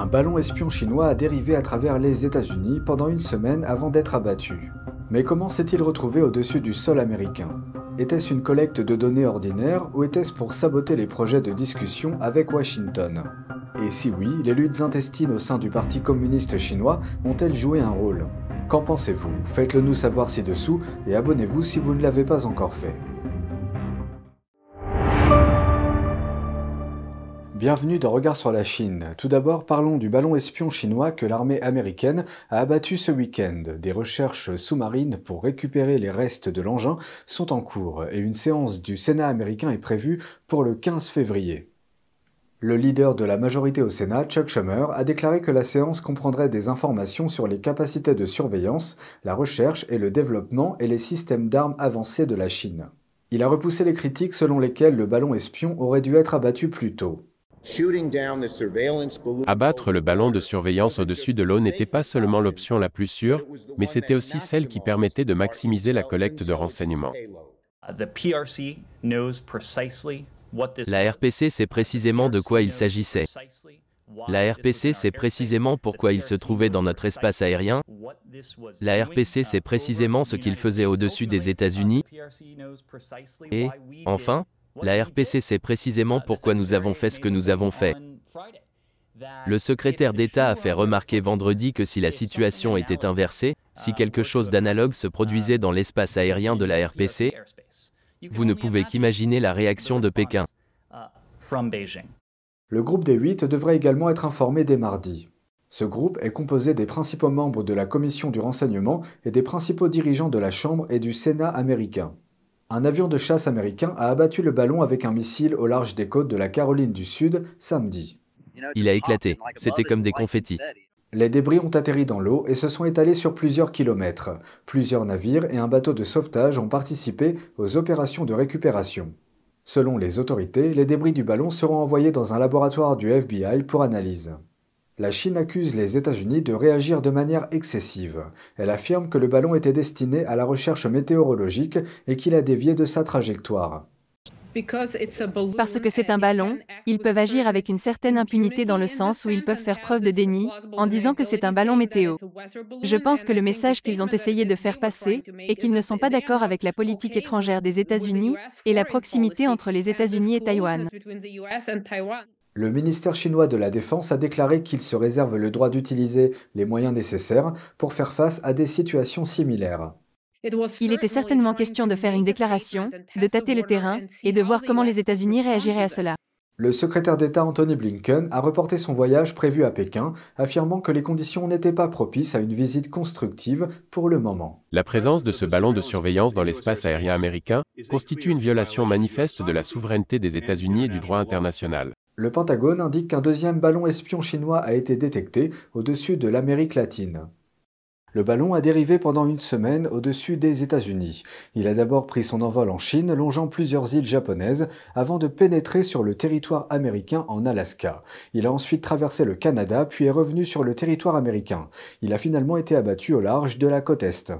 Un ballon espion chinois a dérivé à travers les États-Unis pendant une semaine avant d'être abattu. Mais comment s'est-il retrouvé au-dessus du sol américain? Était-ce une collecte de données ordinaires ou était-ce pour saboter les projets de discussion avec Washington? Et si oui, les luttes intestines au sein du Parti communiste chinois ont-elles joué un rôle? Qu'en pensez-vous? Faites-le nous savoir ci-dessous et abonnez-vous si vous ne l'avez pas encore fait. Bienvenue dans Regard sur la Chine. Tout d'abord, parlons du ballon espion chinois que l'armée américaine a abattu ce week-end. Des recherches sous-marines pour récupérer les restes de l'engin sont en cours et une séance du Sénat américain est prévue pour le 15 février. Le leader de la majorité au Sénat, Chuck Schumer, a déclaré que la séance comprendrait des informations sur les capacités de surveillance, la recherche et le développement et les systèmes d'armes avancés de la Chine. Il a repoussé les critiques selon lesquelles le ballon espion aurait dû être abattu plus tôt. Abattre le ballon de surveillance au-dessus de l'eau n'était pas seulement l'option la plus sûre, mais c'était aussi celle qui permettait de maximiser la collecte de renseignements. La RPC sait précisément de quoi il s'agissait. La RPC sait précisément pourquoi il se trouvait dans notre espace aérien. La RPC sait précisément ce qu'il faisait au-dessus des États-Unis. Et, enfin, la RPC sait précisément pourquoi nous avons fait ce que nous avons fait. Le secrétaire d'État a fait remarquer vendredi que si la situation était inversée, si quelque chose d'analogue se produisait dans l'espace aérien de la RPC, vous ne pouvez qu'imaginer la réaction de Pékin. Le groupe des 8 devrait également être informé dès mardi. Ce groupe est composé des principaux membres de la Commission du renseignement et des principaux dirigeants de la Chambre et du Sénat américain. Un avion de chasse américain a abattu le ballon avec un missile au large des côtes de la Caroline du Sud samedi. Il a éclaté, c'était comme des confettis. Les débris ont atterri dans l'eau et se sont étalés sur plusieurs kilomètres. Plusieurs navires et un bateau de sauvetage ont participé aux opérations de récupération. Selon les autorités, les débris du ballon seront envoyés dans un laboratoire du FBI pour analyse. La Chine accuse les États-Unis de réagir de manière excessive. Elle affirme que le ballon était destiné à la recherche météorologique et qu'il a dévié de sa trajectoire. Parce que c'est un ballon, ils peuvent agir avec une certaine impunité dans le sens où ils peuvent faire preuve de déni, en disant que c'est un ballon météo. Je pense que le message qu'ils ont essayé de faire passer est qu'ils ne sont pas d'accord avec la politique étrangère des États-Unis et la proximité entre les États-Unis et Taïwan. Le ministère chinois de la Défense a déclaré qu'il se réserve le droit d'utiliser les moyens nécessaires pour faire face à des situations similaires. Il était certainement question de faire une déclaration, de tâter le terrain et de voir comment les États-Unis réagiraient à cela. Le secrétaire d'État Anthony Blinken a reporté son voyage prévu à Pékin, affirmant que les conditions n'étaient pas propices à une visite constructive pour le moment. La présence de ce ballon de surveillance dans l'espace aérien américain constitue une violation manifeste de la souveraineté des États-Unis et du droit international. Le Pentagone indique qu'un deuxième ballon espion chinois a été détecté au-dessus de l'Amérique latine. Le ballon a dérivé pendant une semaine au-dessus des États-Unis. Il a d'abord pris son envol en Chine, longeant plusieurs îles japonaises, avant de pénétrer sur le territoire américain en Alaska. Il a ensuite traversé le Canada, puis est revenu sur le territoire américain. Il a finalement été abattu au large de la côte Est.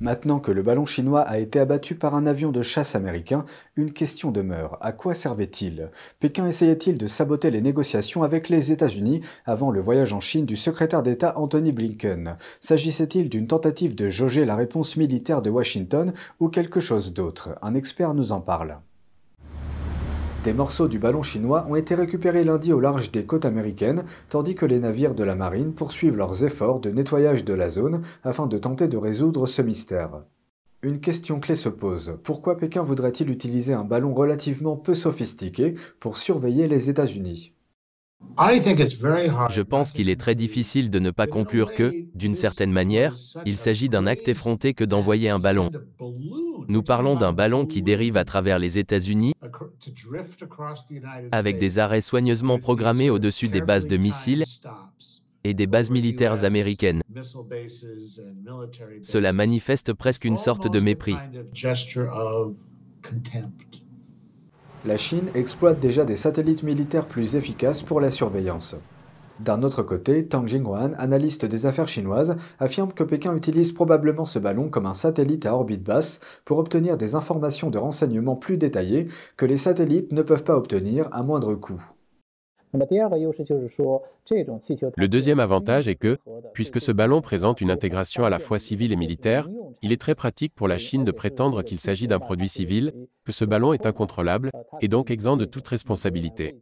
Maintenant que le ballon chinois a été abattu par un avion de chasse américain, une question demeure. À quoi servait-il? Pékin essayait-il de saboter les négociations avec les États-Unis avant le voyage en Chine du secrétaire d'État Anthony Blinken? S'agissait-il d'une tentative de jauger la réponse militaire de Washington ou quelque chose d'autre? Un expert nous en parle. Des morceaux du ballon chinois ont été récupérés lundi au large des côtes américaines, tandis que les navires de la marine poursuivent leurs efforts de nettoyage de la zone afin de tenter de résoudre ce mystère. Une question clé se pose. Pourquoi Pékin voudrait-il utiliser un ballon relativement peu sophistiqué pour surveiller les États-Unis? Je pense qu'il est très difficile de ne pas conclure que, d'une certaine manière, il s'agit d'un acte effronté que d'envoyer un ballon. Nous parlons d'un ballon qui dérive à travers les États-Unis avec des arrêts soigneusement programmés au-dessus des bases de missiles et des bases militaires américaines. Cela manifeste presque une sorte de mépris. La Chine exploite déjà des satellites militaires plus efficaces pour la surveillance. D'un autre côté, Tang Jinghuan, analyste des affaires chinoises, affirme que Pékin utilise probablement ce ballon comme un satellite à orbite basse pour obtenir des informations de renseignement plus détaillées que les satellites ne peuvent pas obtenir à moindre coût. Le deuxième avantage est que, puisque ce ballon présente une intégration à la fois civile et militaire, il est très pratique pour la Chine de prétendre qu'il s'agit d'un produit civil, que ce ballon est incontrôlable, et donc exempt de toute responsabilité.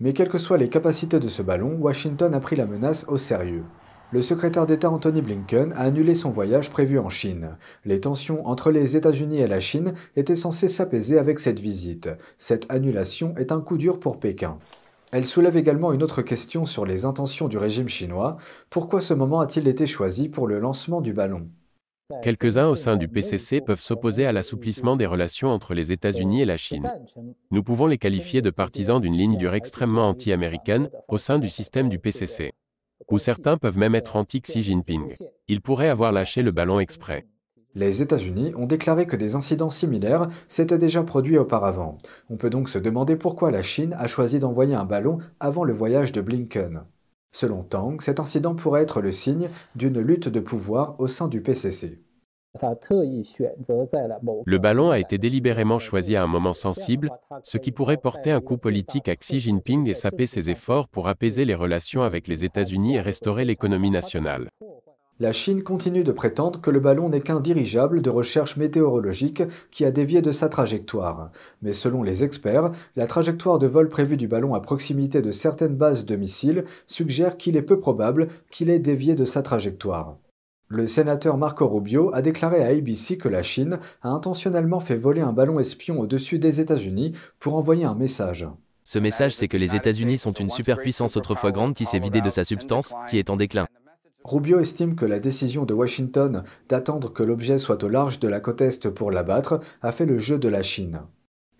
Mais quelles que soient les capacités de ce ballon, Washington a pris la menace au sérieux. Le secrétaire d'État Anthony Blinken a annulé son voyage prévu en Chine. Les tensions entre les États-Unis et la Chine étaient censées s'apaiser avec cette visite. Cette annulation est un coup dur pour Pékin. Elle soulève également une autre question sur les intentions du régime chinois. Pourquoi ce moment a-t-il été choisi pour le lancement du ballon? Quelques-uns au sein du PCC peuvent s'opposer à l'assouplissement des relations entre les États-Unis et la Chine. Nous pouvons les qualifier de partisans d'une ligne dure extrêmement anti-américaine au sein du système du PCC. Ou certains peuvent même être anti-Xi Jinping. Ils pourraient avoir lâché le ballon exprès. Les États-Unis ont déclaré que des incidents similaires s'étaient déjà produits auparavant. On peut donc se demander pourquoi la Chine a choisi d'envoyer un ballon avant le voyage de Blinken. Selon Tang, cet incident pourrait être le signe d'une lutte de pouvoir au sein du PCC. Le ballon a été délibérément choisi à un moment sensible, ce qui pourrait porter un coup politique à Xi Jinping et saper ses efforts pour apaiser les relations avec les États-Unis et restaurer l'économie nationale. La Chine continue de prétendre que le ballon n'est qu'un dirigeable de recherche météorologique qui a dévié de sa trajectoire. Mais selon les experts, la trajectoire de vol prévue du ballon à proximité de certaines bases de missiles suggère qu'il est peu probable qu'il ait dévié de sa trajectoire. Le sénateur Marco Rubio a déclaré à ABC que la Chine a intentionnellement fait voler un ballon espion au-dessus des États-Unis pour envoyer un message. Ce message, c'est que les États-Unis sont une superpuissance autrefois grande qui s'est vidée de sa substance, qui est en déclin. Rubio estime que la décision de Washington d'attendre que l'objet soit au large de la côte Est pour l'abattre a fait le jeu de la Chine.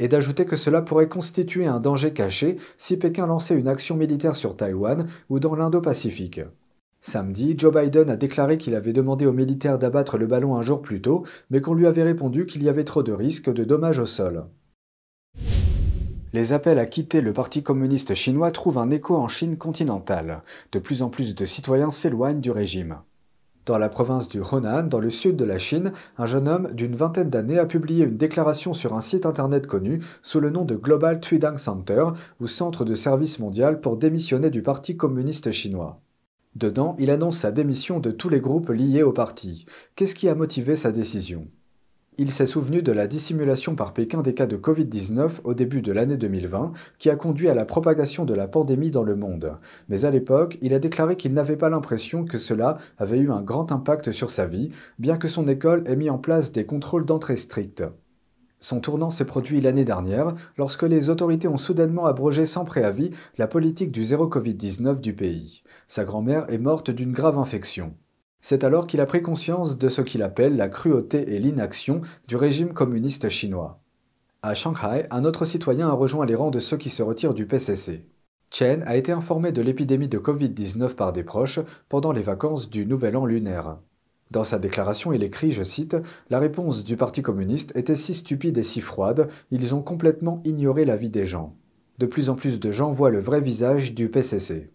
Et d'ajouter que cela pourrait constituer un danger caché si Pékin lançait une action militaire sur Taïwan ou dans l'Indo-Pacifique. Samedi, Joe Biden a déclaré qu'il avait demandé aux militaires d'abattre le ballon un jour plus tôt, mais qu'on lui avait répondu qu'il y avait trop de risques de dommages au sol. Les appels à quitter le Parti communiste chinois trouvent un écho en Chine continentale. De plus en plus de citoyens s'éloignent du régime. Dans la province du Henan, dans le sud de la Chine, un jeune homme d'une vingtaine d'années a publié une déclaration sur un site internet connu sous le nom de Global Tuidang Center, ou Centre de service mondial pour démissionner du Parti communiste chinois. Dedans, il annonce sa démission de tous les groupes liés au parti. Qu'est-ce qui a motivé sa décision? Il s'est souvenu de la dissimulation par Pékin des cas de Covid-19 au début de l'année 2020, qui a conduit à la propagation de la pandémie dans le monde. Mais à l'époque, il a déclaré qu'il n'avait pas l'impression que cela avait eu un grand impact sur sa vie, bien que son école ait mis en place des contrôles d'entrée stricts. Son tournant s'est produit l'année dernière, lorsque les autorités ont soudainement abrogé sans préavis la politique du zéro Covid-19 du pays. Sa grand-mère est morte d'une grave infection. C'est alors qu'il a pris conscience de ce qu'il appelle la cruauté et l'inaction du régime communiste chinois. À Shanghai, un autre citoyen a rejoint les rangs de ceux qui se retirent du PCC. Chen a été informé de l'épidémie de Covid-19 par des proches pendant les vacances du Nouvel An lunaire. Dans sa déclaration, il écrit, je cite, La réponse du Parti communiste était si stupide et si froide, ils ont complètement ignoré la vie des gens. De plus en plus de gens voient le vrai visage du PCC.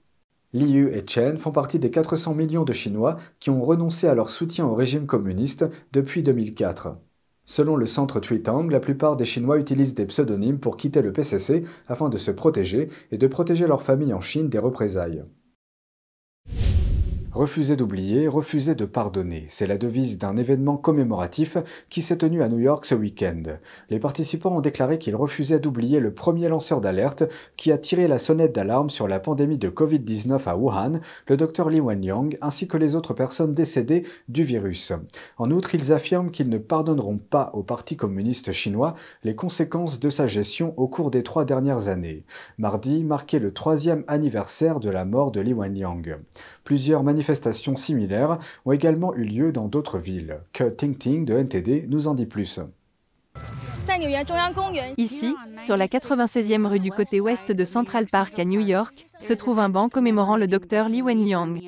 Liu et Chen font partie des 400 millions de Chinois qui ont renoncé à leur soutien au régime communiste depuis 2004. Selon le centre Tweetang, la plupart des Chinois utilisent des pseudonymes pour quitter le PCC afin de se protéger et de protéger leur famille en Chine des représailles. Refuser d'oublier, refuser de pardonner, c'est la devise d'un événement commémoratif qui s'est tenu à New York ce week-end. Les participants ont déclaré qu'ils refusaient d'oublier le premier lanceur d'alerte qui a tiré la sonnette d'alarme sur la pandémie de Covid-19 à Wuhan, le docteur Li Wenliang, ainsi que les autres personnes décédées du virus. En outre, ils affirment qu'ils ne pardonneront pas au Parti communiste chinois les conséquences de sa gestion au cours des trois dernières années. Mardi marquait le troisième anniversaire de la mort de Li Wenliang. Plusieurs manifestations similaires ont également eu lieu dans d'autres villes. Que Ting Ting de NTD nous en dit plus. Ici, sur la 96e rue du côté ouest de Central Park à New York, se trouve un banc commémorant le docteur Li Wenliang.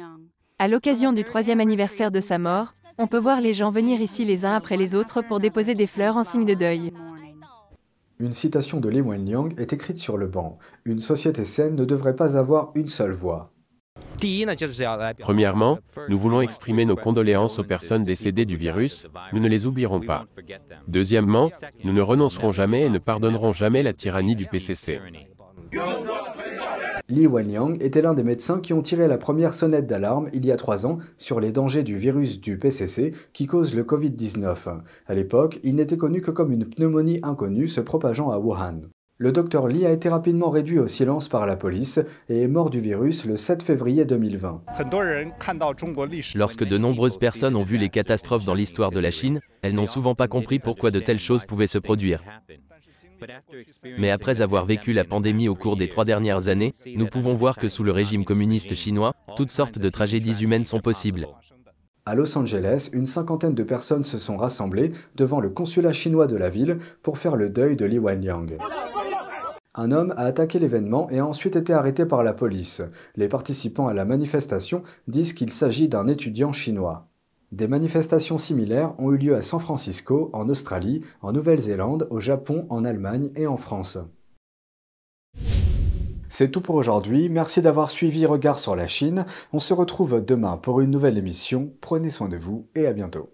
À l'occasion du troisième anniversaire de sa mort, on peut voir les gens venir ici les uns après les autres pour déposer des fleurs en signe de deuil. Une citation de Li Wenliang est écrite sur le banc. Une société saine ne devrait pas avoir une seule voix. Premièrement, nous voulons exprimer nos condoléances aux personnes décédées du virus, nous ne les oublierons pas. Deuxièmement, nous ne renoncerons jamais et ne pardonnerons jamais la tyrannie du PCC. Li Wenliang était l'un des médecins qui ont tiré la première sonnette d'alarme il y a trois ans sur les dangers du virus du PCC qui cause le Covid-19. À l'époque, il n'était connu que comme une pneumonie inconnue se propageant à Wuhan. Le docteur Li a été rapidement réduit au silence par la police et est mort du virus le 7 février 2020. Lorsque de nombreuses personnes ont vu les catastrophes dans l'histoire de la Chine, elles n'ont souvent pas compris pourquoi de telles choses pouvaient se produire. Mais après avoir vécu la pandémie au cours des trois dernières années, nous pouvons voir que sous le régime communiste chinois, toutes sortes de tragédies humaines sont possibles. À Los Angeles, une cinquantaine de personnes se sont rassemblées devant le consulat chinois de la ville pour faire le deuil de Li Wenliang. Un homme a attaqué l'événement et a ensuite été arrêté par la police. Les participants à la manifestation disent qu'il s'agit d'un étudiant chinois. Des manifestations similaires ont eu lieu à San Francisco, en Australie, en Nouvelle-Zélande, au Japon, en Allemagne et en France. C'est tout pour aujourd'hui, merci d'avoir suivi Regard sur la Chine. On se retrouve demain pour une nouvelle émission. Prenez soin de vous et à bientôt.